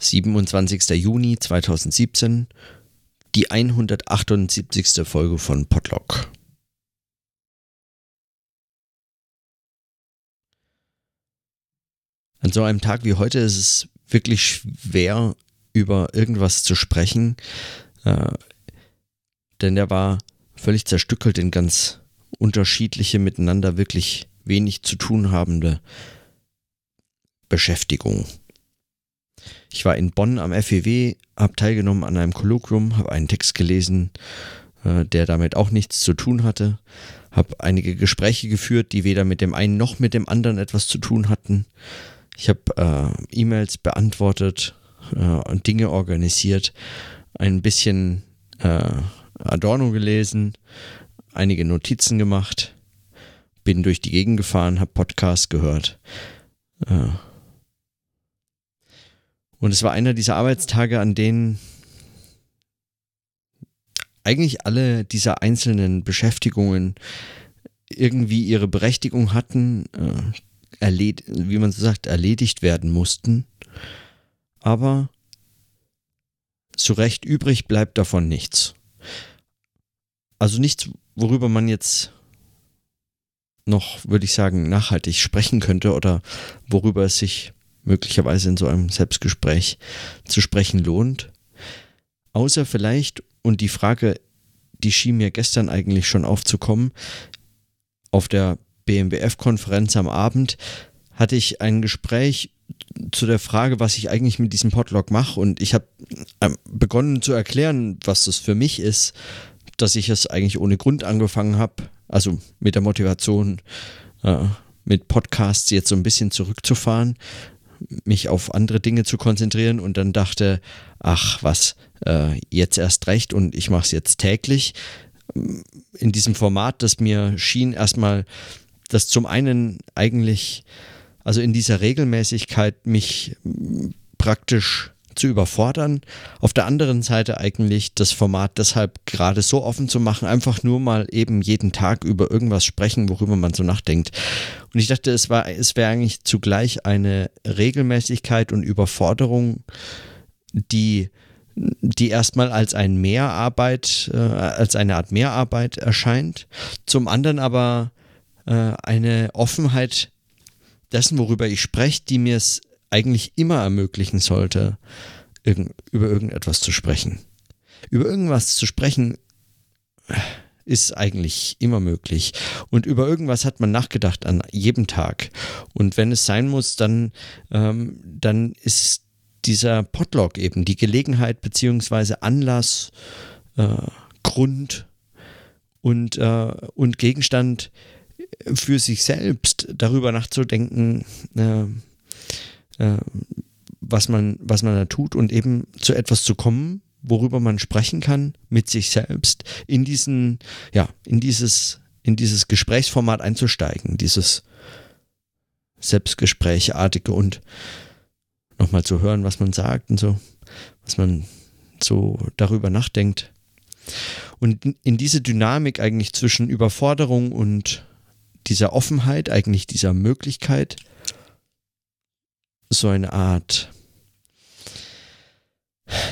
27. Juni 2017, die 178. Folge von Podlock. An so einem Tag wie heute ist es wirklich schwer, über irgendwas zu sprechen, äh, denn der war völlig zerstückelt in ganz unterschiedliche, miteinander wirklich wenig zu tun habende Beschäftigung. Ich war in Bonn am FEW, habe teilgenommen an einem Kolloquium, habe einen Text gelesen, äh, der damit auch nichts zu tun hatte, habe einige Gespräche geführt, die weder mit dem einen noch mit dem anderen etwas zu tun hatten. Ich habe äh, E-Mails beantwortet äh, und Dinge organisiert, ein bisschen äh, Adorno gelesen, einige Notizen gemacht, bin durch die Gegend gefahren, habe Podcasts gehört. Und es war einer dieser Arbeitstage, an denen eigentlich alle dieser einzelnen Beschäftigungen irgendwie ihre Berechtigung hatten, äh, wie man so sagt, erledigt werden mussten. Aber zu Recht übrig bleibt davon nichts. Also nichts, worüber man jetzt noch, würde ich sagen, nachhaltig sprechen könnte oder worüber es sich möglicherweise in so einem Selbstgespräch zu sprechen lohnt. Außer vielleicht, und die Frage, die schien mir gestern eigentlich schon aufzukommen, auf der BMWF-Konferenz am Abend hatte ich ein Gespräch zu der Frage, was ich eigentlich mit diesem Podlog mache und ich habe ähm, begonnen zu erklären, was das für mich ist, dass ich es eigentlich ohne Grund angefangen habe, also mit der Motivation, äh, mit Podcasts jetzt so ein bisschen zurückzufahren, mich auf andere Dinge zu konzentrieren und dann dachte, ach was, äh, jetzt erst recht und ich mache es jetzt täglich. In diesem Format, das mir schien erstmal, das zum einen eigentlich, also in dieser Regelmäßigkeit mich praktisch zu überfordern. Auf der anderen Seite eigentlich das Format deshalb gerade so offen zu machen, einfach nur mal eben jeden Tag über irgendwas sprechen, worüber man so nachdenkt. Und ich dachte, es es wäre eigentlich zugleich eine Regelmäßigkeit und Überforderung, die die erstmal als ein Mehrarbeit, äh, als eine Art Mehrarbeit erscheint, zum anderen aber äh, eine Offenheit dessen, worüber ich spreche, die mir es eigentlich immer ermöglichen sollte, über irgendetwas zu sprechen. Über irgendwas zu sprechen ist eigentlich immer möglich. Und über irgendwas hat man nachgedacht an jedem Tag. Und wenn es sein muss, dann, ähm, dann ist dieser Podlog eben die Gelegenheit beziehungsweise Anlass, äh, Grund und, äh, und Gegenstand für sich selbst darüber nachzudenken, äh, äh, was, man, was man da tut und eben zu etwas zu kommen, worüber man sprechen kann mit sich selbst, in diesen, ja, in dieses, in dieses Gesprächsformat einzusteigen, dieses Selbstgesprächartige und nochmal zu hören, was man sagt und so, was man so darüber nachdenkt. Und in diese Dynamik eigentlich zwischen Überforderung und dieser Offenheit, eigentlich dieser Möglichkeit, so eine Art,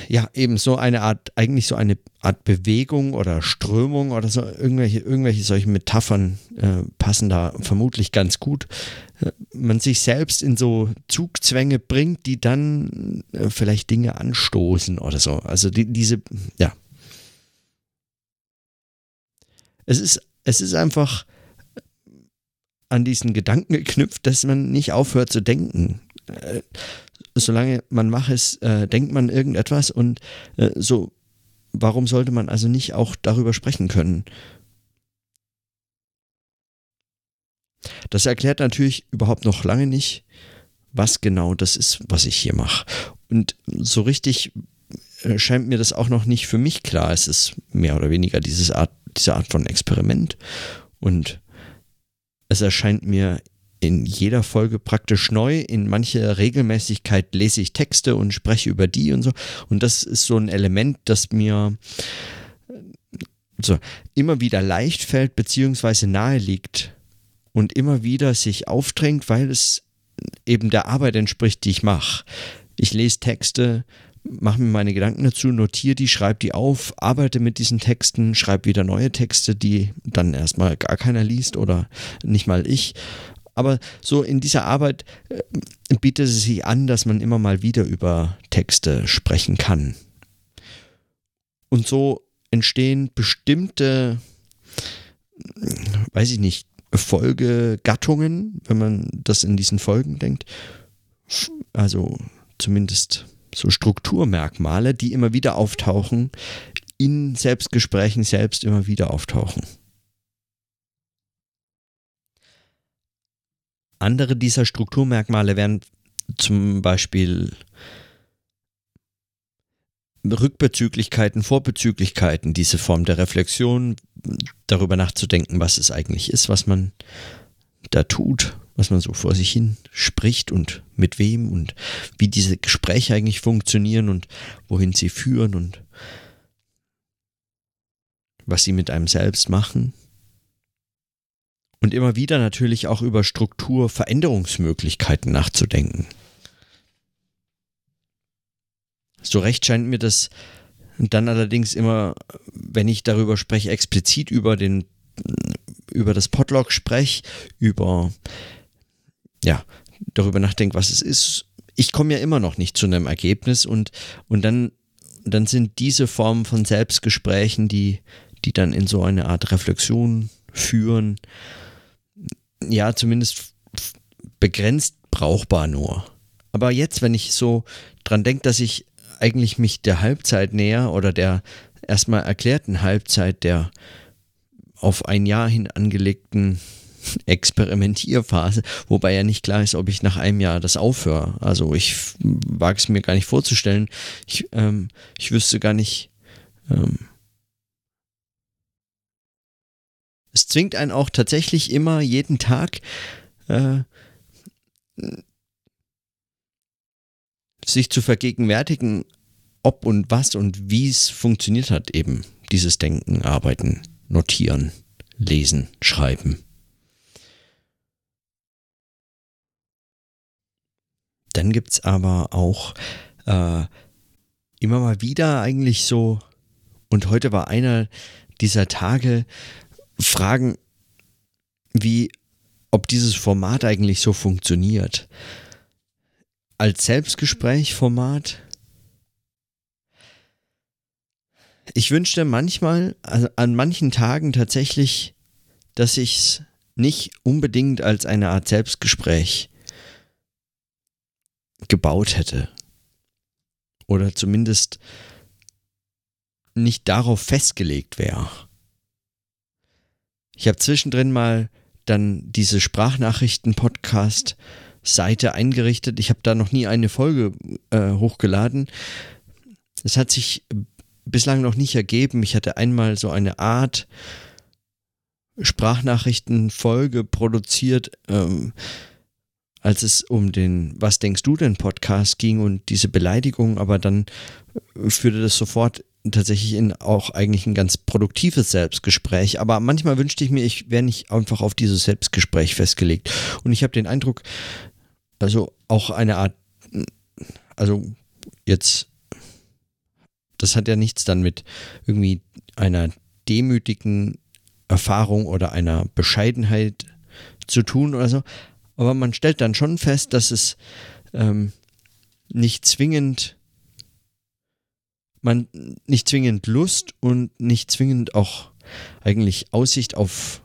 ja, eben so eine Art, eigentlich so eine Art Bewegung oder Strömung oder so, irgendwelche, irgendwelche solche Metaphern äh, passen da vermutlich ganz gut. Äh, man sich selbst in so Zugzwänge bringt, die dann äh, vielleicht Dinge anstoßen oder so. Also die, diese, ja. Es ist, es ist einfach an diesen Gedanken geknüpft, dass man nicht aufhört zu denken. Äh, solange man macht es, äh, denkt man irgendetwas und äh, so, warum sollte man also nicht auch darüber sprechen können? Das erklärt natürlich überhaupt noch lange nicht, was genau das ist, was ich hier mache. Und so richtig äh, scheint mir das auch noch nicht für mich klar. Es ist mehr oder weniger dieses Art, diese Art von Experiment. Und es erscheint mir in jeder Folge praktisch neu. In mancher Regelmäßigkeit lese ich Texte und spreche über die und so. Und das ist so ein Element, das mir äh, so immer wieder leicht fällt, beziehungsweise nahe liegt und immer wieder sich aufdrängt, weil es eben der Arbeit entspricht, die ich mache. ich lese Texte, mache mir meine Gedanken dazu, notiere die, schreibe die auf, arbeite mit diesen Texten, schreibe wieder neue Texte, die dann erstmal gar keiner liest oder nicht mal ich. Aber so in dieser Arbeit äh, bietet es sich an, dass man immer mal wieder über Texte sprechen kann. Und so entstehen bestimmte, weiß ich nicht, Folgegattungen, wenn man das in diesen Folgen denkt. Also zumindest so Strukturmerkmale, die immer wieder auftauchen, in Selbstgesprächen selbst immer wieder auftauchen. Andere dieser Strukturmerkmale wären zum Beispiel Rückbezüglichkeiten, Vorbezüglichkeiten, diese Form der Reflexion, darüber nachzudenken, was es eigentlich ist, was man da tut, was man so vor sich hin spricht und mit wem und wie diese Gespräche eigentlich funktionieren und wohin sie führen und was sie mit einem selbst machen. Und immer wieder natürlich auch über Strukturveränderungsmöglichkeiten nachzudenken. So recht scheint mir das dann allerdings immer, wenn ich darüber spreche, explizit über den über das Podlog spreche, über ja, darüber nachdenke, was es ist. Ich komme ja immer noch nicht zu einem Ergebnis und, und dann, dann sind diese Formen von Selbstgesprächen, die, die dann in so eine Art Reflexion führen, ja, zumindest begrenzt brauchbar nur. Aber jetzt, wenn ich so dran denke, dass ich eigentlich mich der Halbzeit näher oder der erstmal erklärten Halbzeit der auf ein Jahr hin angelegten Experimentierphase, wobei ja nicht klar ist, ob ich nach einem Jahr das aufhöre. Also ich wage es mir gar nicht vorzustellen. Ich, ähm, ich wüsste gar nicht. Ähm, es zwingt einen auch tatsächlich immer jeden Tag äh, sich zu vergegenwärtigen, ob und was und wie es funktioniert hat, eben dieses Denken, Arbeiten, Notieren, Lesen, Schreiben. Dann gibt es aber auch äh, immer mal wieder eigentlich so, und heute war einer dieser Tage, Fragen wie, ob dieses Format eigentlich so funktioniert. Als Selbstgesprächformat. Ich wünschte manchmal, also an manchen Tagen tatsächlich, dass ich es nicht unbedingt als eine Art Selbstgespräch gebaut hätte. Oder zumindest nicht darauf festgelegt wäre. Ich habe zwischendrin mal dann diese Sprachnachrichten-Podcast-Seite eingerichtet. Ich habe da noch nie eine Folge äh, hochgeladen. Es hat sich bislang noch nicht ergeben. Ich hatte einmal so eine Art Sprachnachrichten-Folge produziert. Ähm, als es um den Was denkst du denn Podcast ging und diese Beleidigung, aber dann führte das sofort tatsächlich in auch eigentlich ein ganz produktives Selbstgespräch. Aber manchmal wünschte ich mir, ich wäre nicht einfach auf dieses Selbstgespräch festgelegt. Und ich habe den Eindruck, also auch eine Art, also jetzt, das hat ja nichts dann mit irgendwie einer demütigen Erfahrung oder einer Bescheidenheit zu tun oder so. Aber man stellt dann schon fest, dass es ähm, nicht zwingend man nicht zwingend Lust und nicht zwingend auch eigentlich Aussicht auf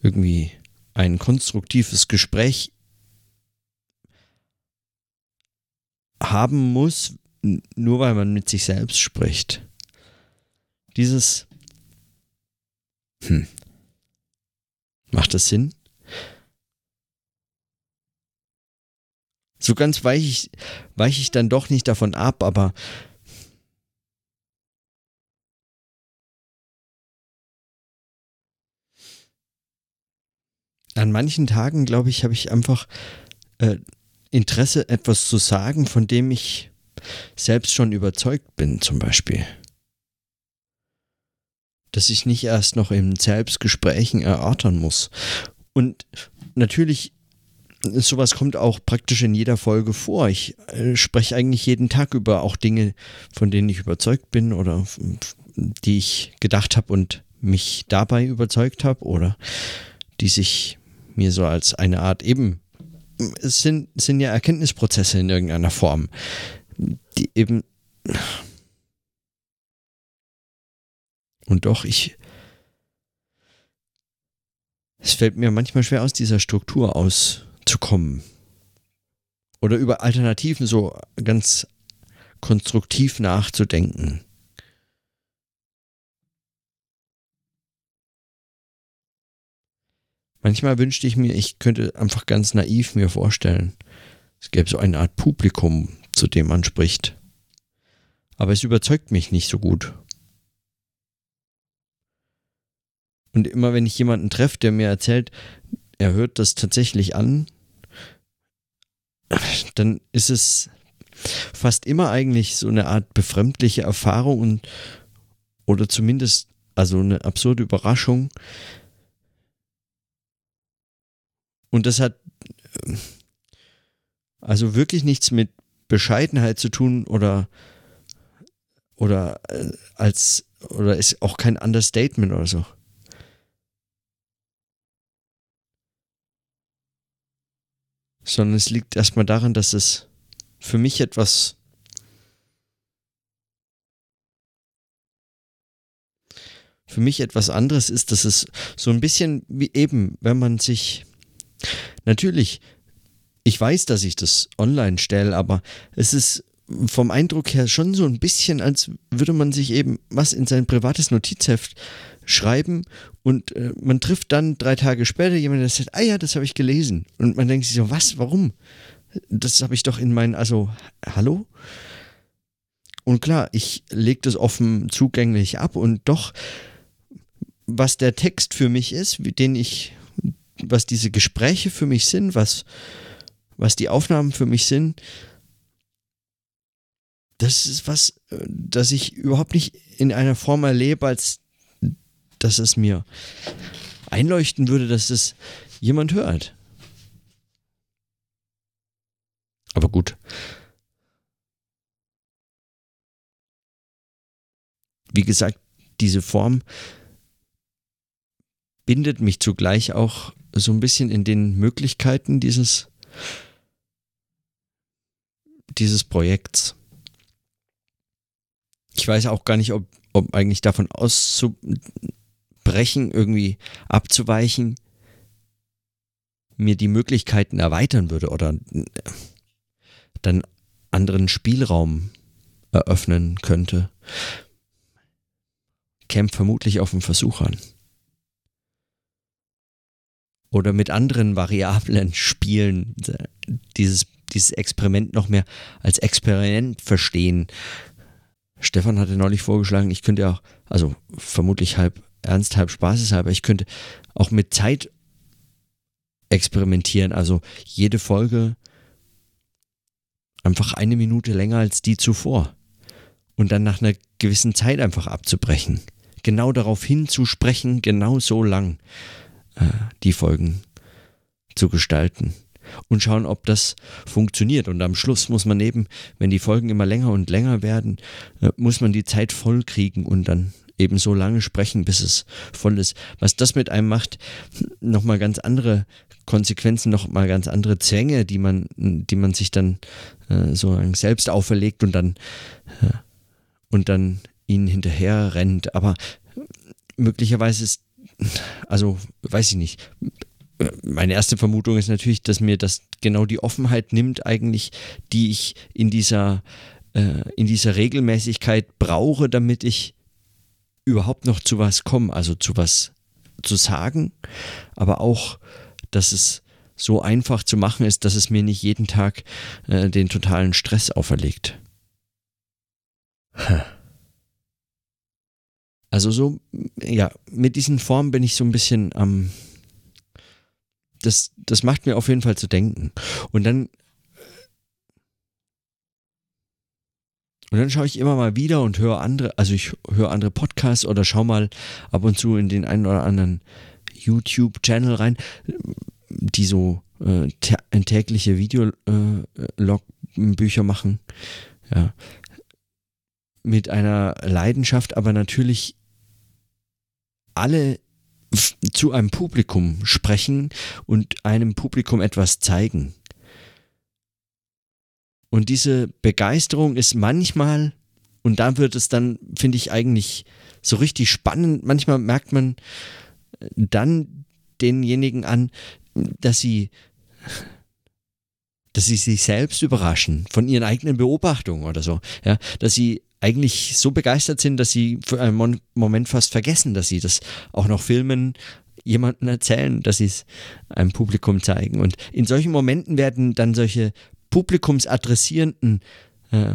irgendwie ein konstruktives Gespräch haben muss, nur weil man mit sich selbst spricht. Dieses hm. Macht das Sinn? So ganz weiche ich, weich ich dann doch nicht davon ab, aber an manchen Tagen, glaube ich, habe ich einfach äh, Interesse, etwas zu sagen, von dem ich selbst schon überzeugt bin, zum Beispiel. Dass ich nicht erst noch in Selbstgesprächen erörtern muss. Und natürlich sowas kommt auch praktisch in jeder Folge vor. Ich äh, spreche eigentlich jeden Tag über auch Dinge, von denen ich überzeugt bin oder die ich gedacht habe und mich dabei überzeugt habe oder die sich mir so als eine Art eben, es sind, sind ja Erkenntnisprozesse in irgendeiner Form, die eben und doch, ich es fällt mir manchmal schwer aus dieser Struktur auszukommen. Oder über Alternativen so ganz konstruktiv nachzudenken. Manchmal wünschte ich mir, ich könnte einfach ganz naiv mir vorstellen, es gäbe so eine Art Publikum, zu dem man spricht. Aber es überzeugt mich nicht so gut. Und immer wenn ich jemanden treffe, der mir erzählt, er hört das tatsächlich an, dann ist es fast immer eigentlich so eine Art befremdliche Erfahrung und oder zumindest also eine absurde Überraschung. Und das hat also wirklich nichts mit Bescheidenheit zu tun oder oder äh, als oder ist auch kein Understatement oder so. sondern es liegt erstmal daran, dass es für mich etwas für mich etwas anderes ist, dass es so ein bisschen wie eben, wenn man sich natürlich, ich weiß, dass ich das online stelle, aber es ist vom Eindruck her schon so ein bisschen, als würde man sich eben was in sein privates Notizheft schreiben und äh, man trifft dann drei Tage später jemanden, der sagt, ah ja, das habe ich gelesen. Und man denkt sich so, was, warum? Das habe ich doch in meinen, also, hallo? Und klar, ich lege das offen zugänglich ab und doch, was der Text für mich ist, den ich, was diese Gespräche für mich sind, was, was die Aufnahmen für mich sind, das ist was, äh, das ich überhaupt nicht in einer Form erlebe, als dass es mir einleuchten würde, dass es jemand hört. Aber gut. Wie gesagt, diese Form bindet mich zugleich auch so ein bisschen in den Möglichkeiten dieses, dieses Projekts. Ich weiß auch gar nicht, ob, ob eigentlich davon auszu, brechen, irgendwie abzuweichen, mir die Möglichkeiten erweitern würde oder dann anderen Spielraum eröffnen könnte, kämpft vermutlich auf den Versuch an. Oder mit anderen Variablen spielen, dieses, dieses Experiment noch mehr als Experiment verstehen. Stefan hatte neulich vorgeschlagen, ich könnte auch, also vermutlich halb ernst, halb spaßeshalber. Ich könnte auch mit Zeit experimentieren. Also jede Folge einfach eine Minute länger als die zuvor. Und dann nach einer gewissen Zeit einfach abzubrechen. Genau darauf hinzusprechen, genau so lang äh, die Folgen zu gestalten. Und schauen, ob das funktioniert. Und am Schluss muss man eben, wenn die Folgen immer länger und länger werden, äh, muss man die Zeit voll kriegen und dann eben so lange sprechen, bis es voll ist. Was das mit einem macht, nochmal ganz andere Konsequenzen, nochmal ganz andere Zwänge, die man, die man sich dann äh, so selbst auferlegt und dann, äh, und dann ihnen hinterher rennt. Aber möglicherweise ist, also weiß ich nicht, meine erste Vermutung ist natürlich, dass mir das genau die Offenheit nimmt, eigentlich, die ich in dieser, äh, in dieser Regelmäßigkeit brauche, damit ich überhaupt noch zu was kommen, also zu was zu sagen, aber auch, dass es so einfach zu machen ist, dass es mir nicht jeden Tag äh, den totalen Stress auferlegt. Also so, ja, mit diesen Formen bin ich so ein bisschen am. Ähm, das, das macht mir auf jeden Fall zu denken. Und dann Und dann schaue ich immer mal wieder und höre andere, also ich höre andere Podcasts oder schaue mal ab und zu in den einen oder anderen YouTube-Channel rein, die so äh, tägliche Videologbücher äh, machen. Ja. Mit einer Leidenschaft, aber natürlich alle zu einem Publikum sprechen und einem Publikum etwas zeigen. Und diese Begeisterung ist manchmal, und da wird es dann, finde ich, eigentlich so richtig spannend. Manchmal merkt man dann denjenigen an, dass sie, dass sie sich selbst überraschen von ihren eigenen Beobachtungen oder so. Ja, dass sie eigentlich so begeistert sind, dass sie für einen Moment fast vergessen, dass sie das auch noch filmen, jemandem erzählen, dass sie es einem Publikum zeigen. Und in solchen Momenten werden dann solche publikumsadressierenden äh,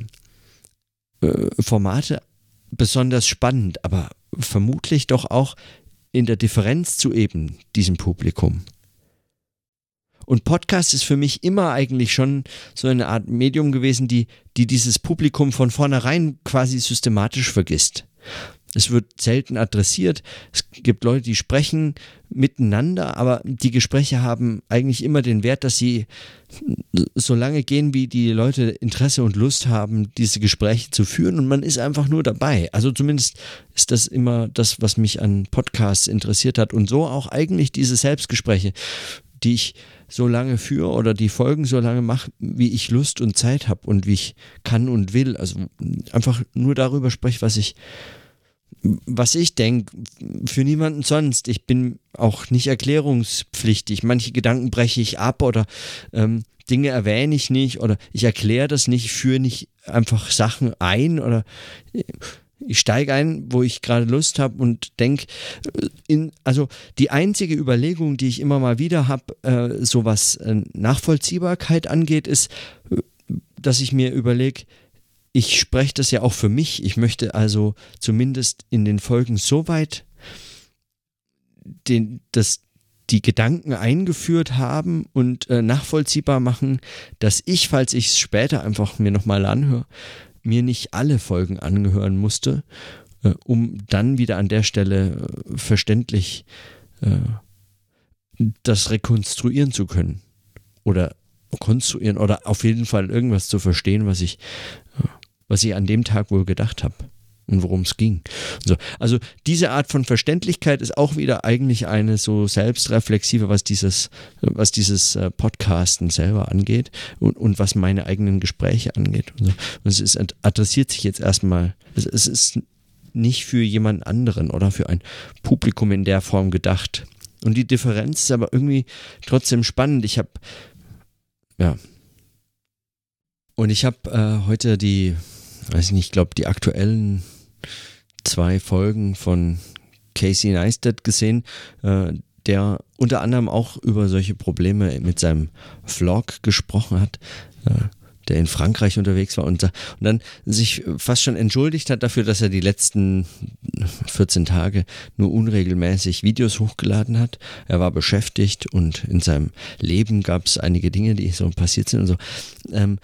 äh, Formate besonders spannend, aber vermutlich doch auch in der Differenz zu eben diesem Publikum. Und Podcast ist für mich immer eigentlich schon so eine Art Medium gewesen, die, die dieses Publikum von vornherein quasi systematisch vergisst. Es wird selten adressiert. Es gibt Leute, die sprechen miteinander, aber die Gespräche haben eigentlich immer den Wert, dass sie so lange gehen, wie die Leute Interesse und Lust haben, diese Gespräche zu führen und man ist einfach nur dabei. Also zumindest ist das immer das, was mich an Podcasts interessiert hat und so auch eigentlich diese Selbstgespräche, die ich so lange führe oder die Folgen so lange mache, wie ich Lust und Zeit habe und wie ich kann und will. Also einfach nur darüber spreche, was ich was ich denke, für niemanden sonst. Ich bin auch nicht erklärungspflichtig. Manche Gedanken breche ich ab oder ähm, Dinge erwähne ich nicht oder ich erkläre das nicht, führe nicht einfach Sachen ein oder ich steige ein, wo ich gerade Lust habe und denke, also die einzige Überlegung, die ich immer mal wieder habe, äh, so was äh, Nachvollziehbarkeit angeht, ist, äh, dass ich mir überlege, ich spreche das ja auch für mich. Ich möchte also zumindest in den Folgen so weit den, das, die Gedanken eingeführt haben und äh, nachvollziehbar machen, dass ich, falls ich es später einfach mir nochmal anhöre, mir nicht alle Folgen angehören musste, äh, um dann wieder an der Stelle äh, verständlich äh, das rekonstruieren zu können. Oder konstruieren oder auf jeden Fall irgendwas zu verstehen, was ich äh, was ich an dem Tag wohl gedacht habe und worum es ging. So, also diese Art von Verständlichkeit ist auch wieder eigentlich eine so selbstreflexive, was dieses, was dieses äh, Podcasten selber angeht und, und was meine eigenen Gespräche angeht. So. es ist, adressiert sich jetzt erstmal, es, es ist nicht für jemand anderen oder für ein Publikum in der Form gedacht. Und die Differenz ist aber irgendwie trotzdem spannend. Ich habe, ja. Und ich habe äh, heute die weiß ich nicht, ich glaube, die aktuellen zwei Folgen von Casey Neistat gesehen, äh, der unter anderem auch über solche Probleme mit seinem Vlog gesprochen hat. Äh, der in Frankreich unterwegs war und, dann sich fast schon entschuldigt hat dafür, dass er die letzten 14 Tage nur unregelmäßig Videos hochgeladen hat. Er war beschäftigt und in seinem Leben gab es einige Dinge, die so passiert sind und so. Ähm,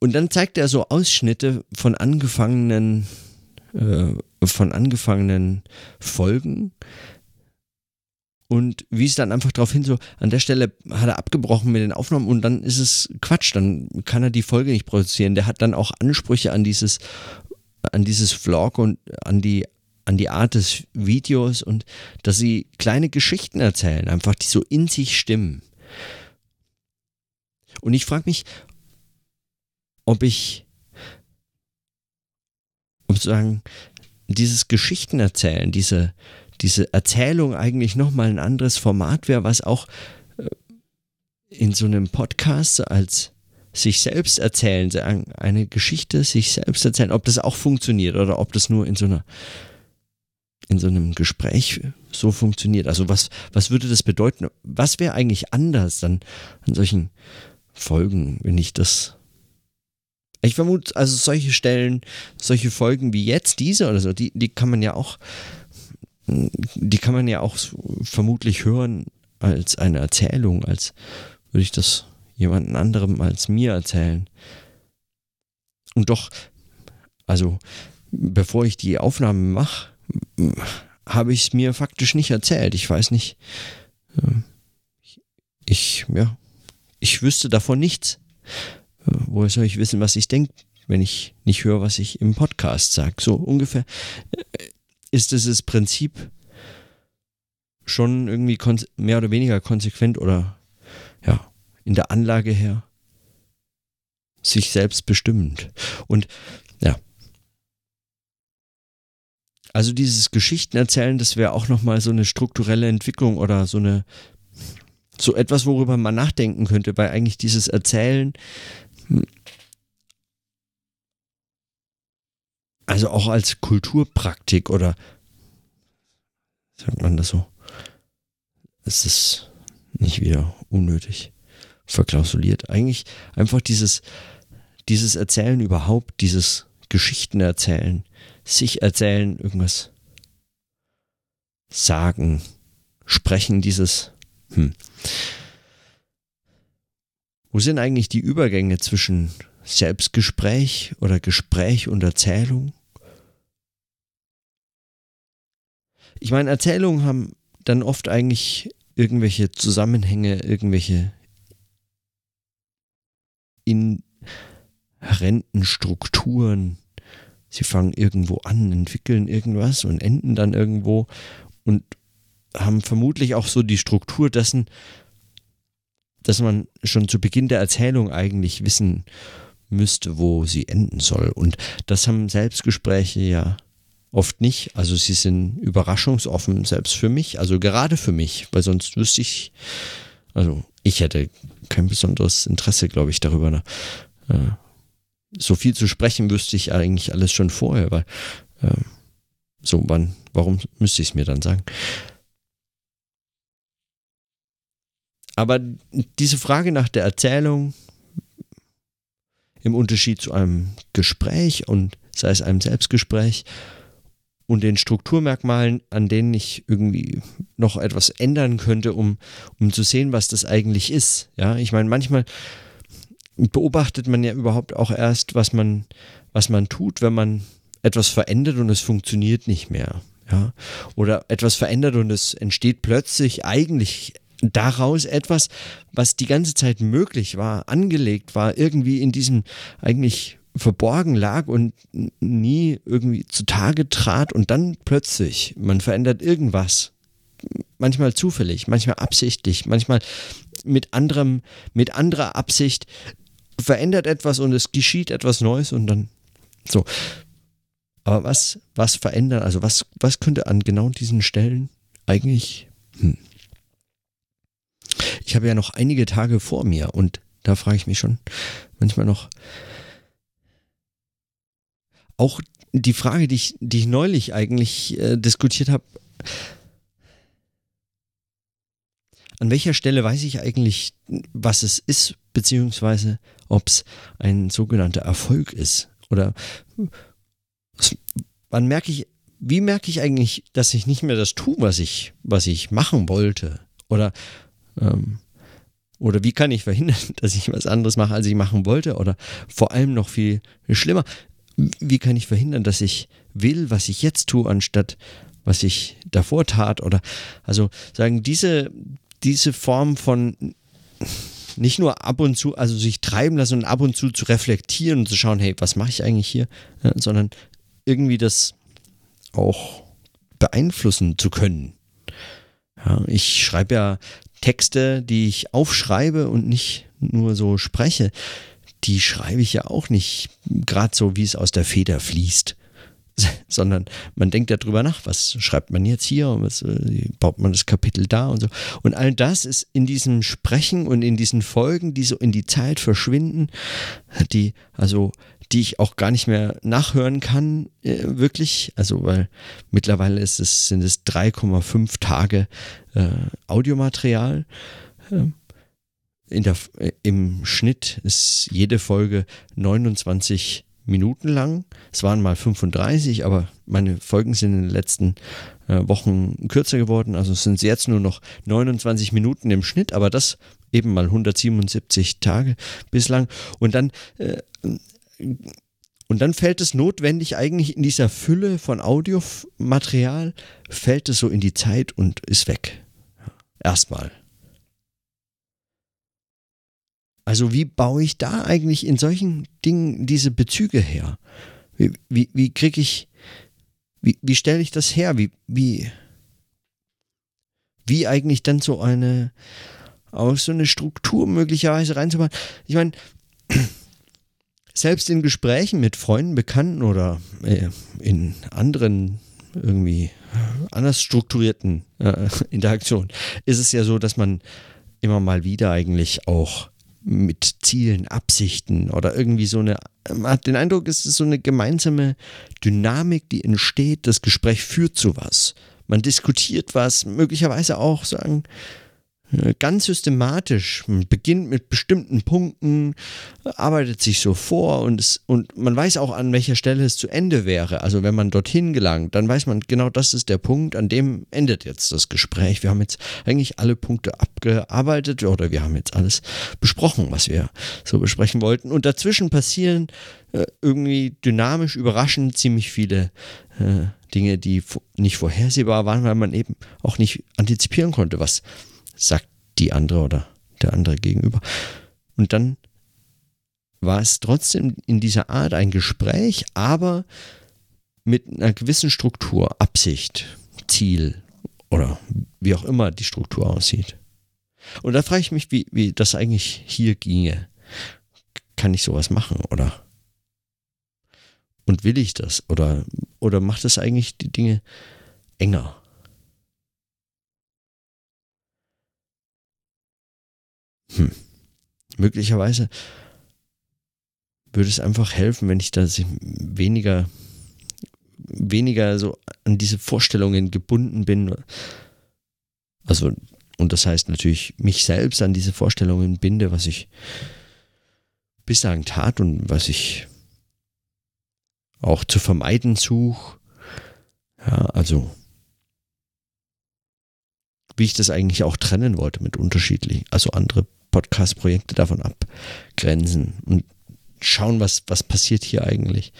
und dann zeigt er so Ausschnitte von angefangenen, äh, von angefangenen Folgen und wies dann einfach darauf hin, so an der Stelle hat er abgebrochen mit den Aufnahmen und dann ist es Quatsch, dann kann er die Folge nicht produzieren. Der hat dann auch Ansprüche an dieses, an dieses Vlog und an die an die Art des Videos und dass sie kleine Geschichten erzählen, einfach die so in sich stimmen. Und ich frage mich, ob ich, um zu sagen, dieses Geschichten erzählen, diese, diese Erzählung eigentlich nochmal ein anderes Format wäre, was auch äh, in so einem Podcast als sich selbst erzählen, eine Geschichte sich selbst erzählen, ob das auch funktioniert oder ob das nur in so einer in so einem Gespräch so funktioniert. Also was, was würde das bedeuten? Was wäre eigentlich anders dann an solchen Folgen, wenn ich das ich vermute, also solche Stellen, solche Folgen wie jetzt diese oder so, die, die kann man ja auch, die kann man ja auch vermutlich hören als eine Erzählung, als würde ich das jemanden anderem als mir erzählen. Und doch, also bevor ich die Aufnahme mache, habe ich es mir faktisch nicht erzählt. Ich weiß nicht. Ähm, ich, ja, ich wüsste davon nichts. Woher soll ich wissen, was ich denke, wenn ich nicht höre, was ich im Podcast sage? So ungefähr äh, ist dieses Prinzip schon irgendwie mehr oder weniger konsequent oder ja, in der Anlage her sich selbst bestimmend. Und ja. Also dieses Geschichtenerzählen, das wäre auch nochmal so eine strukturelle Entwicklung oder so eine so etwas, worüber man nachdenken könnte, weil eigentlich dieses Erzählen also auch als Kulturpraktik oder sagt man das so? Es ist nicht wieder unnötig verklausuliert. Eigentlich einfach dieses, dieses Erzählen überhaupt, dieses Geschichten erzählen, sich erzählen, irgendwas sagen, sprechen, dieses, hm. Wo sind eigentlich die Übergänge zwischen Selbstgespräch oder Gespräch und Erzählung? Ich meine, Erzählungen haben dann oft eigentlich irgendwelche Zusammenhänge, irgendwelche inhärenten Strukturen. Sie fangen irgendwo an, entwickeln irgendwas und enden dann irgendwo und haben vermutlich auch so die Struktur dessen, dass man schon zu Beginn der Erzählung eigentlich wissen müsste, wo sie enden soll. Und das haben Selbstgespräche ja Oft nicht. Also sie sind überraschungsoffen, selbst für mich. Also gerade für mich, weil sonst wüsste ich, also ich hätte kein besonderes Interesse, glaube ich, darüber. Äh, so viel zu sprechen wüsste ich eigentlich alles schon vorher, weil äh, so, wann, warum müsste ich es mir dann sagen? Aber diese Frage nach der Erzählung im Unterschied zu einem Gespräch und sei es einem Selbstgespräch, und den Strukturmerkmalen, an denen ich irgendwie noch etwas ändern könnte, um, um zu sehen, was das eigentlich ist. Ja, ich meine, manchmal beobachtet man ja überhaupt auch erst, was man, was man tut, wenn man etwas verändert und es funktioniert nicht mehr. Ja, oder etwas verändert und es entsteht plötzlich eigentlich daraus etwas, was die ganze Zeit möglich war, angelegt war, irgendwie in diesem eigentlich verborgen lag und nie irgendwie zutage trat und dann plötzlich, man verändert irgendwas. Manchmal zufällig, manchmal absichtlich, manchmal mit anderem, mit anderer Absicht verändert etwas und es geschieht etwas Neues und dann so. Aber was, was verändern, also was, was könnte an genau diesen Stellen eigentlich, hm. Ich habe ja noch einige Tage vor mir und da frage ich mich schon manchmal noch, auch die Frage, die ich, die ich neulich eigentlich äh, diskutiert habe, an welcher Stelle weiß ich eigentlich, was es ist, beziehungsweise ob es ein sogenannter Erfolg ist? Oder wann merke ich, wie merke ich eigentlich, dass ich nicht mehr das tue, was ich, was ich machen wollte? Oder, ähm, oder wie kann ich verhindern, dass ich was anderes mache, als ich machen wollte? Oder vor allem noch viel schlimmer, wie kann ich verhindern, dass ich will, was ich jetzt tue, anstatt was ich davor tat? Oder also sagen, diese, diese Form von nicht nur ab und zu, also sich treiben lassen und ab und zu zu reflektieren und zu schauen, hey, was mache ich eigentlich hier, ja, sondern irgendwie das auch beeinflussen zu können. Ja, ich schreibe ja Texte, die ich aufschreibe und nicht nur so spreche die schreibe ich ja auch nicht gerade so, wie es aus der Feder fließt, sondern man denkt ja drüber nach, was schreibt man jetzt hier und was äh, baut man das Kapitel da und so. Und all das ist in diesem Sprechen und in diesen Folgen, die so in die Zeit verschwinden, die also die ich auch gar nicht mehr nachhören kann, äh, wirklich. Also, weil mittlerweile ist es, sind es 3,5 Tage äh, Audiomaterial. Der, im Schnitt ist jede Folge 29 Minuten lang. Es waren mal 35, aber meine Folgen sind in den letzten äh, Wochen kürzer geworden. Also sind es jetzt nur noch 29 Minuten im Schnitt, aber das eben mal 177 Tage bislang. Und dann, äh, und dann fällt es notwendig eigentlich in dieser Fülle von Audiomaterial, fällt es so in die Zeit und ist weg. Erstmal. Also wie baue ich da eigentlich in solchen Dingen diese Bezüge her? Wie, wie, wie kriege ich, wie, wie stelle ich das her? Wie, wie, wie eigentlich dann so eine, auch so eine Struktur möglicherweise reinzubauen? Ich meine, selbst in Gesprächen mit Freunden, Bekannten oder äh, in anderen irgendwie anders strukturierten äh, Interaktionen ist es ja so, dass man immer mal wieder eigentlich auch mit Zielen, Absichten oder irgendwie so eine, man hat den Eindruck, es ist so eine gemeinsame Dynamik, die entsteht, das Gespräch führt zu was. Man diskutiert was, möglicherweise auch sagen, ganz systematisch, beginnt mit bestimmten Punkten, arbeitet sich so vor und, es, und man weiß auch, an welcher Stelle es zu Ende wäre. Also wenn man dorthin gelangt, dann weiß man, genau das ist der Punkt, an dem endet jetzt das Gespräch. Wir haben jetzt eigentlich alle Punkte abgearbeitet oder wir haben jetzt alles besprochen, was wir so besprechen wollten. Und dazwischen passieren äh, irgendwie dynamisch, überraschend ziemlich viele äh, Dinge, die nicht vorhersehbar waren, weil man eben auch nicht antizipieren konnte, was sagt die andere oder der andere gegenüber. Und dann war es trotzdem in dieser Art ein Gespräch, aber mit einer gewissen Struktur, Absicht, Ziel oder wie auch immer die Struktur aussieht. Und da frage ich mich, wie, wie das eigentlich hier ginge. Kann ich sowas machen oder? Und will ich das? Oder, oder macht es eigentlich die Dinge enger? Hm. Möglicherweise würde es einfach helfen, wenn ich da weniger, weniger so an diese Vorstellungen gebunden bin. Also, und das heißt natürlich, mich selbst an diese Vorstellungen binde, was ich bislang tat und was ich auch zu vermeiden suche. Ja, also wie ich das eigentlich auch trennen wollte mit unterschiedlichen, also andere Podcast-Projekte davon abgrenzen und schauen, was, was passiert hier eigentlich.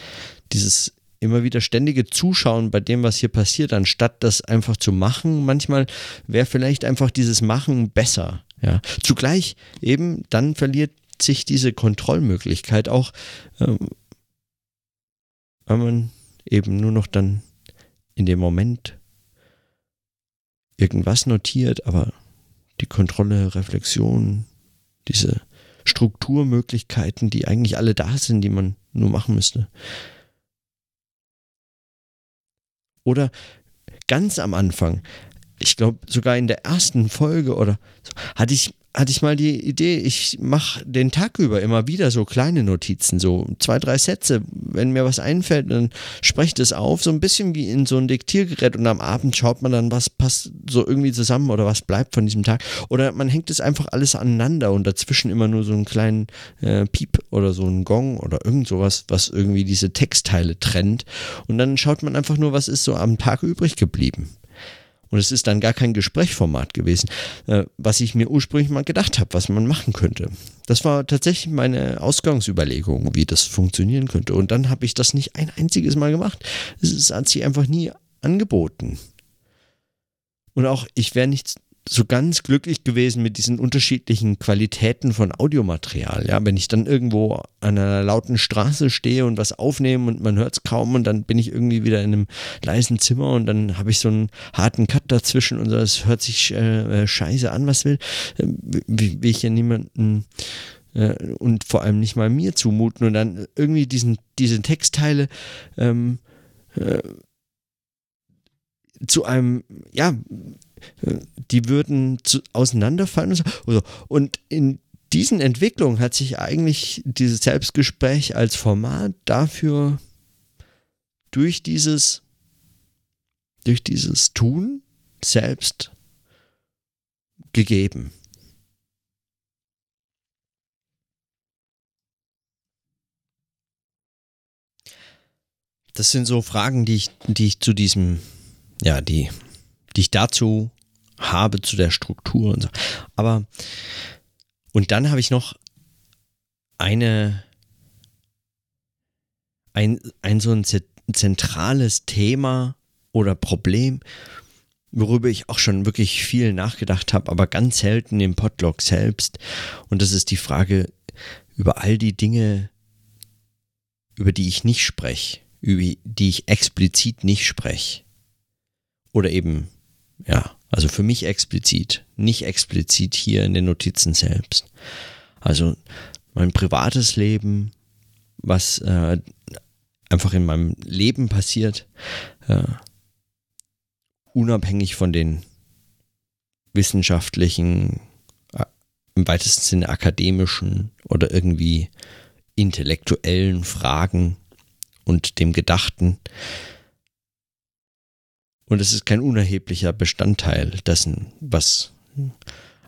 Dieses immer wieder ständige Zuschauen bei dem, was hier passiert, anstatt das einfach zu machen. Manchmal wäre vielleicht einfach dieses Machen besser. Ja. Zugleich eben, dann verliert sich diese Kontrollmöglichkeit auch, ähm, weil man eben nur noch dann in dem Moment irgendwas notiert, aber die Kontrolle, Reflexion, diese Strukturmöglichkeiten, die eigentlich alle da sind, die man nur machen müsste. Oder ganz am Anfang, ich glaube sogar in der ersten Folge oder so, hatte ich hatte ich mal die Idee, ich mache den Tag über immer wieder so kleine Notizen, so zwei, drei Sätze. Wenn mir was einfällt, dann spreche ich das auf, so ein bisschen wie in so ein Diktiergerät und am Abend schaut man dann, was passt so irgendwie zusammen oder was bleibt von diesem Tag. Oder man hängt es einfach alles aneinander und dazwischen immer nur so einen kleinen äh, Piep oder so einen Gong oder irgend sowas, was irgendwie diese Textteile trennt. Und dann schaut man einfach nur, was ist so am Tag übrig geblieben. Und es ist dann gar kein Gesprächsformat gewesen, äh, was ich mir ursprünglich mal gedacht habe, was man machen könnte. Das war tatsächlich meine Ausgangsüberlegung, wie das funktionieren könnte. Und dann habe ich das nicht ein einziges Mal gemacht. Es hat sich einfach nie angeboten. Und auch ich wäre nicht so ganz glücklich gewesen mit diesen unterschiedlichen Qualitäten von Audiomaterial. Ja, wenn ich dann irgendwo an einer lauten Straße stehe und was aufnehme und man hört es kaum und dann bin ich irgendwie wieder in einem leisen Zimmer und dann habe ich so einen harten Cut dazwischen und das hört sich äh, äh scheiße an, was will, äh, will ich ja niemanden äh, und vor allem nicht mal mir zumuten und dann irgendwie diesen, diese Textteile ähm, äh, zu einem, ja, die würden zu, auseinanderfallen und so. Und in diesen Entwicklungen hat sich eigentlich dieses Selbstgespräch als Format dafür durch dieses, durch dieses Tun selbst gegeben. Das sind so Fragen, die ich, die ich zu diesem, ja, die die ich dazu habe, zu der Struktur und so. Aber, und dann habe ich noch eine, ein, ein so ein zentrales Thema oder Problem, worüber ich auch schon wirklich viel nachgedacht habe, aber ganz selten im Podlog selbst. Und das ist die Frage, über all die Dinge, über die ich nicht spreche, über die ich explizit nicht spreche. Oder eben, ja, also für mich explizit, nicht explizit hier in den Notizen selbst. Also mein privates Leben, was äh, einfach in meinem Leben passiert, äh, unabhängig von den wissenschaftlichen, äh, im weitesten Sinne akademischen oder irgendwie intellektuellen Fragen und dem Gedachten. Und es ist kein unerheblicher Bestandteil dessen, was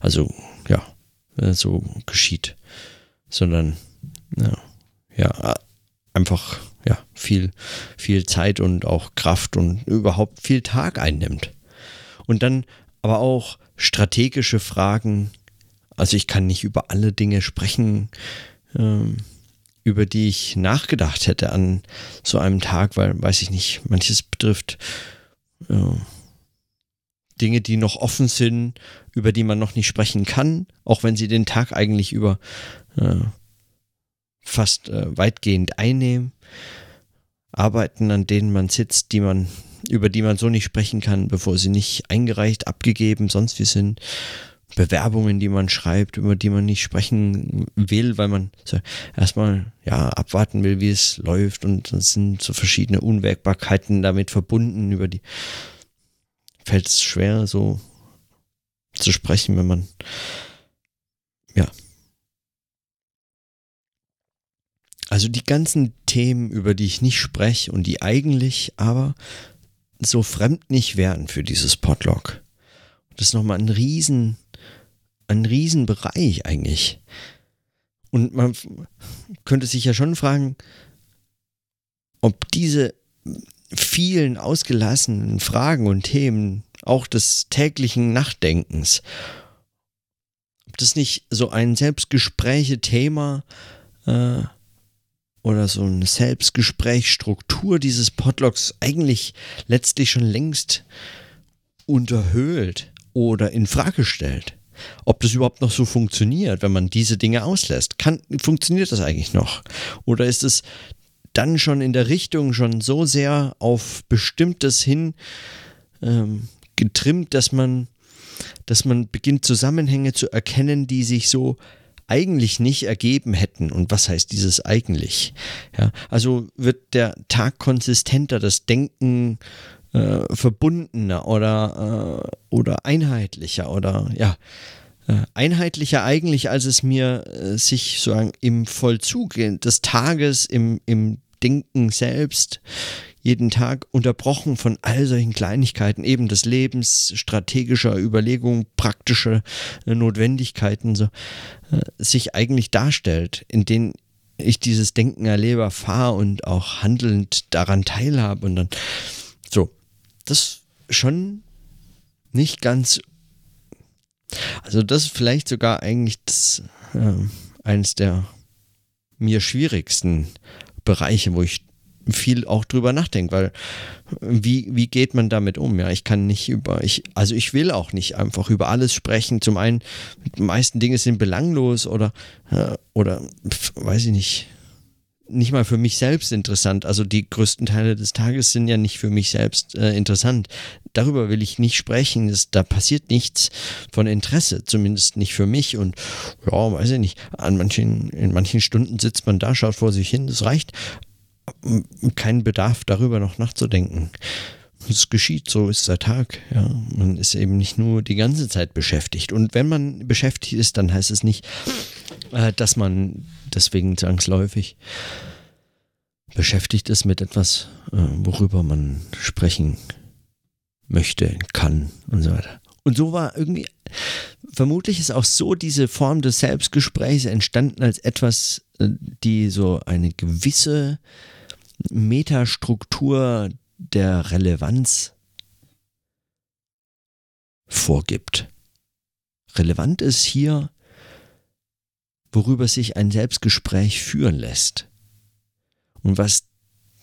also ja äh, so geschieht, sondern ja, ja einfach ja viel viel Zeit und auch Kraft und überhaupt viel Tag einnimmt. Und dann aber auch strategische Fragen. Also ich kann nicht über alle Dinge sprechen, ähm, über die ich nachgedacht hätte an so einem Tag, weil, weiß ich nicht, manches betrifft äh, Dinge, die noch offen sind, über die man noch nicht sprechen kann, auch wenn sie den Tag eigentlich über äh, fast äh, weitgehend einnehmen. Arbeiten, an denen man sitzt, die man über die man so nicht sprechen kann, bevor sie nicht eingereicht, abgegeben, sonst wie sind. Bewerbungen, die man schreibt, über die man nicht sprechen will, weil man erstmal ja abwarten will, wie es läuft und es sind so verschiedene Unwägbarkeiten damit verbunden, über die fällt es schwer so zu sprechen, wenn man ja also die ganzen Themen, über die ich nicht spreche und die eigentlich aber so fremd nicht werden für dieses Podlog. Das ist nochmal ein riesen, ein Riesenbereich eigentlich. Und man könnte sich ja schon fragen, ob diese vielen ausgelassenen Fragen und Themen auch des täglichen Nachdenkens, ob das nicht so ein Selbstgespräche-Thema äh, oder so eine Selbstgesprächsstruktur dieses Podlogs eigentlich letztlich schon längst unterhöhlt oder in Frage stellt. Ob das überhaupt noch so funktioniert, wenn man diese Dinge auslässt. Kann, funktioniert das eigentlich noch? Oder ist es dann schon in der Richtung schon so sehr auf Bestimmtes hin ähm, getrimmt, dass man, dass man beginnt Zusammenhänge zu erkennen, die sich so eigentlich nicht ergeben hätten. Und was heißt dieses eigentlich? Ja, also wird der Tag konsistenter, das Denken äh, verbundener oder, äh, oder einheitlicher oder ja, äh, einheitlicher eigentlich, als es mir äh, sich sozusagen im Vollzug des Tages, im, im Denken selbst jeden Tag unterbrochen von all solchen Kleinigkeiten, eben des Lebens, strategischer Überlegungen, praktischer äh, Notwendigkeiten, so, äh, sich eigentlich darstellt, in denen ich dieses Denken erlebe, erfahre und auch handelnd daran teilhabe und dann das schon nicht ganz, also das ist vielleicht sogar eigentlich das, äh, eines der mir schwierigsten Bereiche, wo ich viel auch drüber nachdenke, weil wie, wie geht man damit um? Ja, ich kann nicht über, ich, also ich will auch nicht einfach über alles sprechen. Zum einen, die meisten Dinge sind belanglos oder, äh, oder weiß ich nicht, nicht mal für mich selbst interessant. Also die größten Teile des Tages sind ja nicht für mich selbst äh, interessant. Darüber will ich nicht sprechen. Das, da passiert nichts von Interesse, zumindest nicht für mich. Und ja, weiß ich nicht. An manchen, in manchen Stunden sitzt man da, schaut vor sich hin, das reicht keinen Bedarf darüber noch nachzudenken. Es geschieht, so ist der Tag. Ja. Man ist eben nicht nur die ganze Zeit beschäftigt. Und wenn man beschäftigt ist, dann heißt es nicht, äh, dass man deswegen zwangsläufig beschäftigt ist mit etwas, äh, worüber man sprechen möchte, kann und so weiter. Und so war irgendwie, vermutlich ist auch so diese Form des Selbstgesprächs entstanden als etwas, äh, die so eine gewisse Metastruktur der Relevanz vorgibt. Relevant ist hier, worüber sich ein Selbstgespräch führen lässt. Und was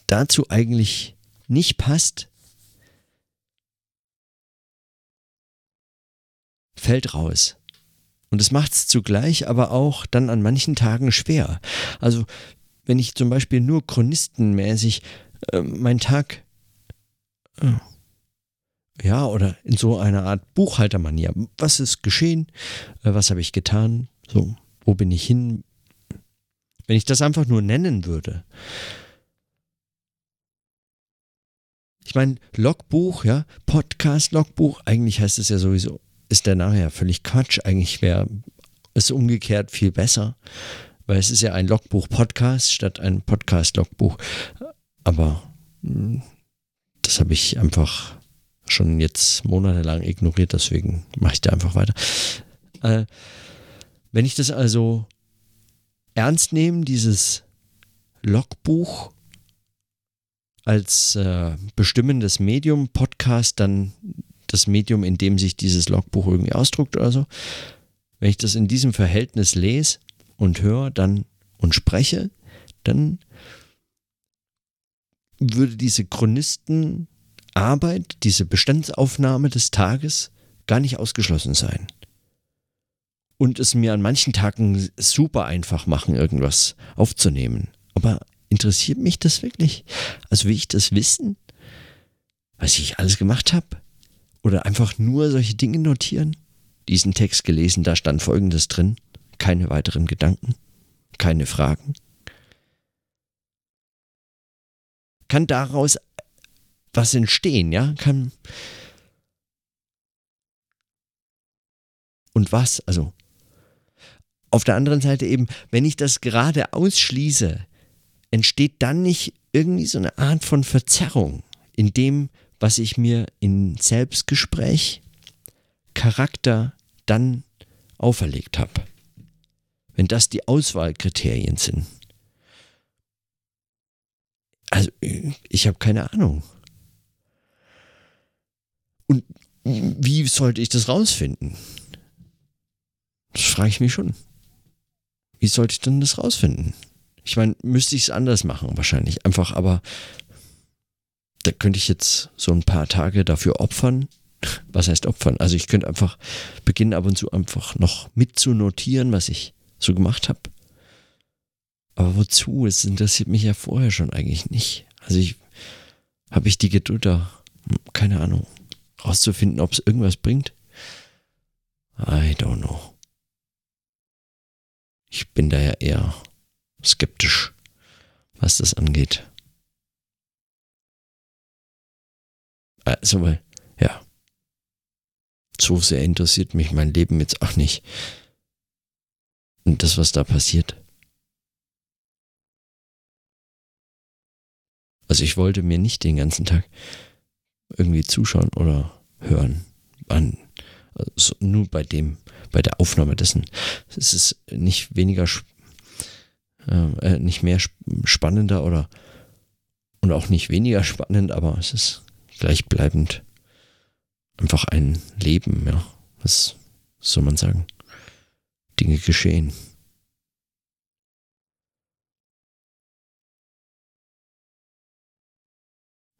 dazu eigentlich nicht passt, fällt raus. Und es macht es zugleich aber auch dann an manchen Tagen schwer. Also wenn ich zum Beispiel nur chronistenmäßig äh, meinen Tag ja, oder in so einer Art Buchhaltermanier. Was ist geschehen? Äh, was habe ich getan? So, wo bin ich hin? Wenn ich das einfach nur nennen würde. Ich meine, Logbuch, ja, Podcast-Logbuch, eigentlich heißt es ja sowieso, ist der nachher völlig Quatsch. Eigentlich wäre es umgekehrt viel besser, weil es ist ja ein Logbuch-Podcast statt ein Podcast-Logbuch. Aber hm, das habe ich einfach schon jetzt monatelang ignoriert, deswegen mache ich da einfach weiter. Äh, wenn ich das also ernst nehme, dieses Logbuch als äh, bestimmendes Medium, Podcast, dann das Medium, in dem sich dieses Logbuch irgendwie ausdruckt oder so. Wenn ich das in diesem Verhältnis lese und höre dann und spreche, dann würde diese Chronisten Arbeit, diese Bestandsaufnahme des Tages gar nicht ausgeschlossen sein. Und es mir an manchen Tagen super einfach machen, irgendwas aufzunehmen. Aber interessiert mich das wirklich? Also will ich das wissen? Was ich alles gemacht habe? Oder einfach nur solche Dinge notieren? Diesen Text gelesen, da stand Folgendes drin. Keine weiteren Gedanken, keine Fragen. Kann daraus was entstehen, ja? Kann. Und was? Also. Auf der anderen Seite eben, wenn ich das gerade ausschließe, entsteht dann nicht irgendwie so eine Art von Verzerrung in dem, was ich mir in Selbstgespräch Charakter dann auferlegt habe. Wenn das die Auswahlkriterien sind. Also, ich habe keine Ahnung. Und wie sollte ich das rausfinden? Das frage ich mich schon. Wie sollte ich denn das rausfinden? Ich meine, müsste ich es anders machen, wahrscheinlich. Einfach, aber da könnte ich jetzt so ein paar Tage dafür opfern. Was heißt opfern? Also ich könnte einfach beginnen, ab und zu einfach noch mitzunotieren, was ich so gemacht habe. Aber wozu? Es interessiert mich ja vorher schon eigentlich nicht. Also ich habe ich die Geduld da, keine Ahnung rauszufinden, ob es irgendwas bringt? I don't know. Ich bin da ja eher skeptisch, was das angeht. Also, weil, ja, so sehr interessiert mich mein Leben jetzt auch nicht. Und das, was da passiert. Also ich wollte mir nicht den ganzen Tag irgendwie zuschauen oder hören. An, also nur bei dem, bei der Aufnahme dessen. Es ist nicht weniger, äh, äh, nicht mehr spannender oder und auch nicht weniger spannend, aber es ist gleichbleibend einfach ein Leben, ja. Was soll man sagen? Dinge geschehen.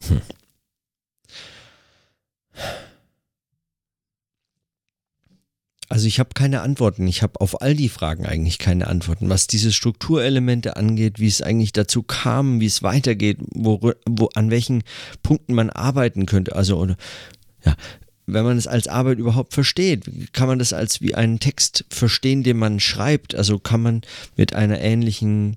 Hm. Also ich habe keine Antworten. Ich habe auf all die Fragen eigentlich keine Antworten. Was diese Strukturelemente angeht, wie es eigentlich dazu kam, wie es weitergeht, wo, wo, an welchen Punkten man arbeiten könnte. Also, ja, wenn man es als Arbeit überhaupt versteht, kann man das als wie einen Text verstehen, den man schreibt. Also kann man mit einer ähnlichen,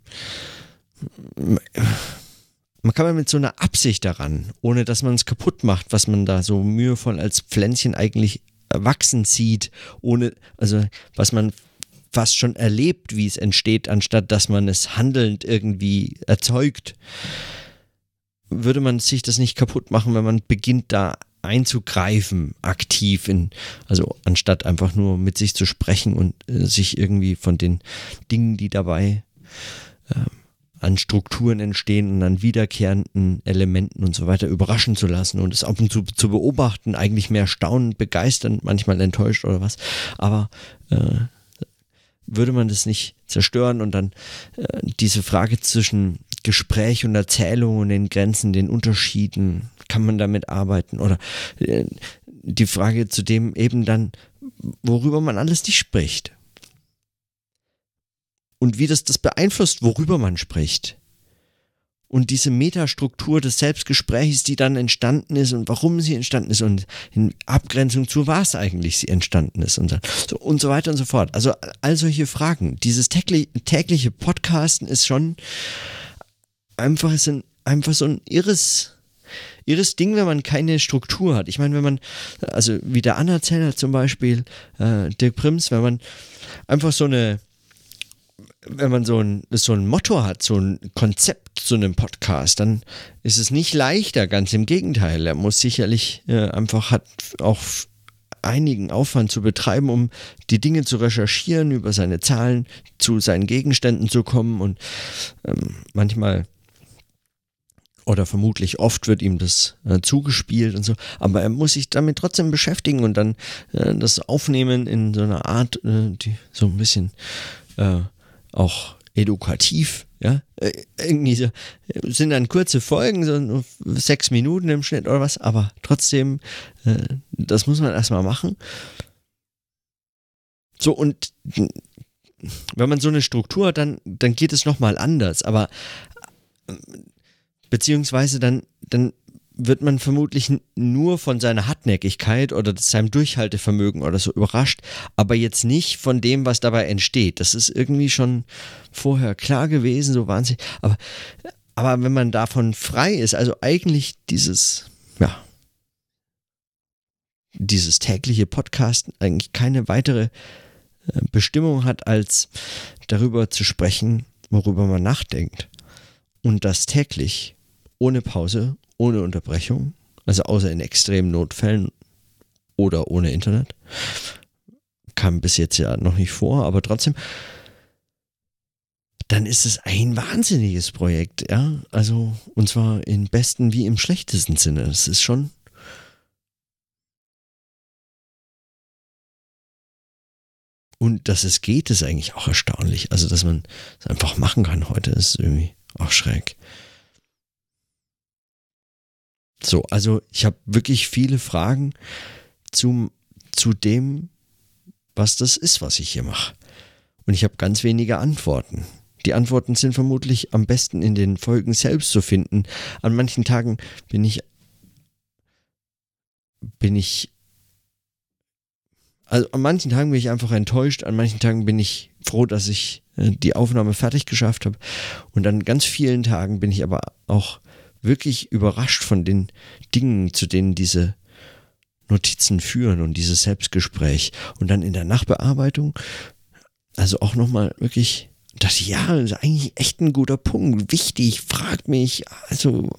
man kann man mit so einer Absicht daran, ohne dass man es kaputt macht, was man da so mühevoll als Pflänzchen eigentlich wachsen sieht, ohne, also was man fast schon erlebt, wie es entsteht, anstatt dass man es handelnd irgendwie erzeugt, würde man sich das nicht kaputt machen, wenn man beginnt da einzugreifen, aktiv in, also anstatt einfach nur mit sich zu sprechen und äh, sich irgendwie von den Dingen, die dabei äh, an Strukturen entstehen und an wiederkehrenden Elementen und so weiter überraschen zu lassen und es ab und zu zu beobachten, eigentlich mehr staunend, begeisternd, manchmal enttäuscht oder was. Aber äh, würde man das nicht zerstören und dann äh, diese Frage zwischen Gespräch und Erzählung und den Grenzen, den Unterschieden, kann man damit arbeiten? Oder äh, die Frage zu dem eben dann, worüber man alles nicht spricht und wie das das beeinflusst, worüber man spricht. Und diese Metastruktur des Selbstgesprächs, die dann entstanden ist und warum sie entstanden ist und in Abgrenzung zu was eigentlich sie entstanden ist und so, und so weiter und so fort. Also all solche Fragen. Dieses tägliche Podcasten ist schon einfach, ist ein, einfach so ein irres irres Ding, wenn man keine Struktur hat. Ich meine, wenn man, also wie der Anna Zeller zum Beispiel, äh, Dirk Prims, wenn man einfach so eine, wenn man so ein, so ein Motto hat, so ein Konzept zu einem Podcast, dann ist es nicht leichter, ganz im Gegenteil. Er muss sicherlich äh, einfach hat auch einigen Aufwand zu betreiben, um die Dinge zu recherchieren, über seine Zahlen zu seinen Gegenständen zu kommen und ähm, manchmal oder vermutlich oft wird ihm das äh, zugespielt und so, aber er muss sich damit trotzdem beschäftigen und dann äh, das aufnehmen in so einer Art, äh, die so ein bisschen äh, auch edukativ, ja, äh, irgendwie so, sind dann kurze Folgen, so sechs Minuten im Schnitt oder was, aber trotzdem, äh, das muss man erstmal machen. So, und wenn man so eine Struktur hat, dann, dann geht es nochmal anders, aber beziehungsweise dann, dann wird man vermutlich nur von seiner Hartnäckigkeit oder seinem Durchhaltevermögen oder so überrascht, aber jetzt nicht von dem, was dabei entsteht. Das ist irgendwie schon vorher klar gewesen, so wahnsinnig. Aber, aber wenn man davon frei ist, also eigentlich dieses, ja, dieses tägliche Podcast eigentlich keine weitere äh, Bestimmung hat, als darüber zu sprechen, worüber man nachdenkt. Und das täglich, ohne Pause, ohne Unterbrechung, also außer in extremen Notfällen oder ohne Internet. Kam bis jetzt ja noch nicht vor, aber trotzdem, dann ist es ein wahnsinniges Projekt, ja. Also, und zwar im besten wie im schlechtesten Sinne. Es ist schon. Und dass es geht, ist eigentlich auch erstaunlich. Also, dass man es einfach machen kann heute, ist irgendwie auch schräg. So, also ich habe wirklich viele Fragen zum, zu dem, was das ist, was ich hier mache. Und ich habe ganz wenige Antworten. Die Antworten sind vermutlich am besten in den Folgen selbst zu finden. An manchen Tagen bin ich bin ich also an manchen Tagen bin ich einfach enttäuscht, an manchen Tagen bin ich froh, dass ich äh, die Aufnahme fertig geschafft habe und an ganz vielen Tagen bin ich aber auch wirklich überrascht von den Dingen, zu denen diese Notizen führen und dieses Selbstgespräch. Und dann in der Nachbearbeitung, also auch nochmal wirklich, das ja, ist eigentlich echt ein guter Punkt, wichtig, fragt mich, also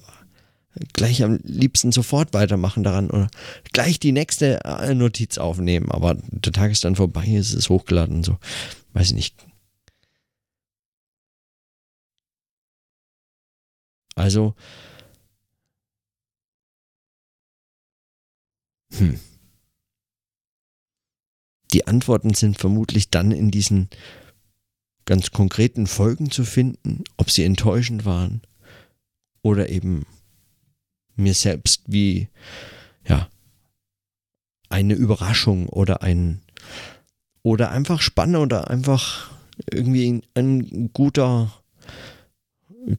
gleich am liebsten sofort weitermachen daran oder gleich die nächste äh, Notiz aufnehmen, aber der Tag ist dann vorbei, es ist hochgeladen und so, weiß ich nicht. Also, Hm. Die Antworten sind vermutlich dann in diesen ganz konkreten Folgen zu finden, ob sie enttäuschend waren oder eben mir selbst wie, ja, eine Überraschung oder ein, oder einfach spannend oder einfach irgendwie ein guter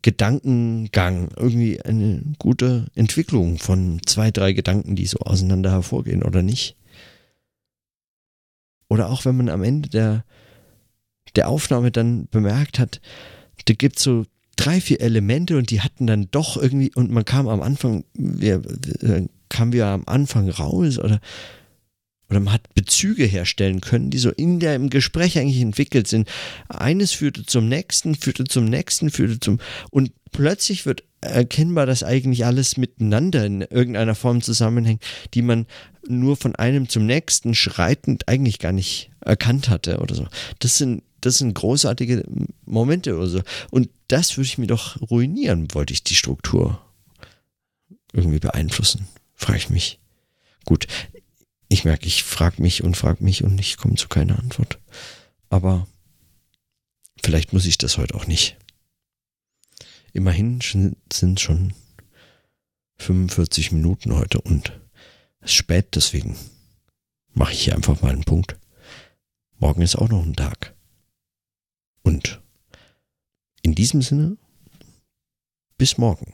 Gedankengang, irgendwie eine gute Entwicklung von zwei, drei Gedanken, die so auseinander hervorgehen oder nicht. Oder auch wenn man am Ende der, der Aufnahme dann bemerkt hat, da gibt es so drei, vier Elemente und die hatten dann doch irgendwie, und man kam am Anfang, wir, wir, kamen wir am Anfang raus oder oder man hat Bezüge herstellen können, die so in dem Gespräch eigentlich entwickelt sind. Eines führte zum nächsten, führte zum nächsten, führte zum und plötzlich wird erkennbar, dass eigentlich alles miteinander in irgendeiner Form zusammenhängt, die man nur von einem zum nächsten schreitend eigentlich gar nicht erkannt hatte oder so. Das sind das sind großartige Momente oder so. Und das würde ich mir doch ruinieren, wollte ich die Struktur irgendwie beeinflussen. Frage ich mich. Gut, ich merke, ich frage mich und frage mich und ich komme zu keiner Antwort. Aber vielleicht muss ich das heute auch nicht. Immerhin sind schon 45 Minuten heute und es ist spät, deswegen mache ich hier einfach mal einen Punkt. Morgen ist auch noch ein Tag. Und in diesem Sinne, bis morgen.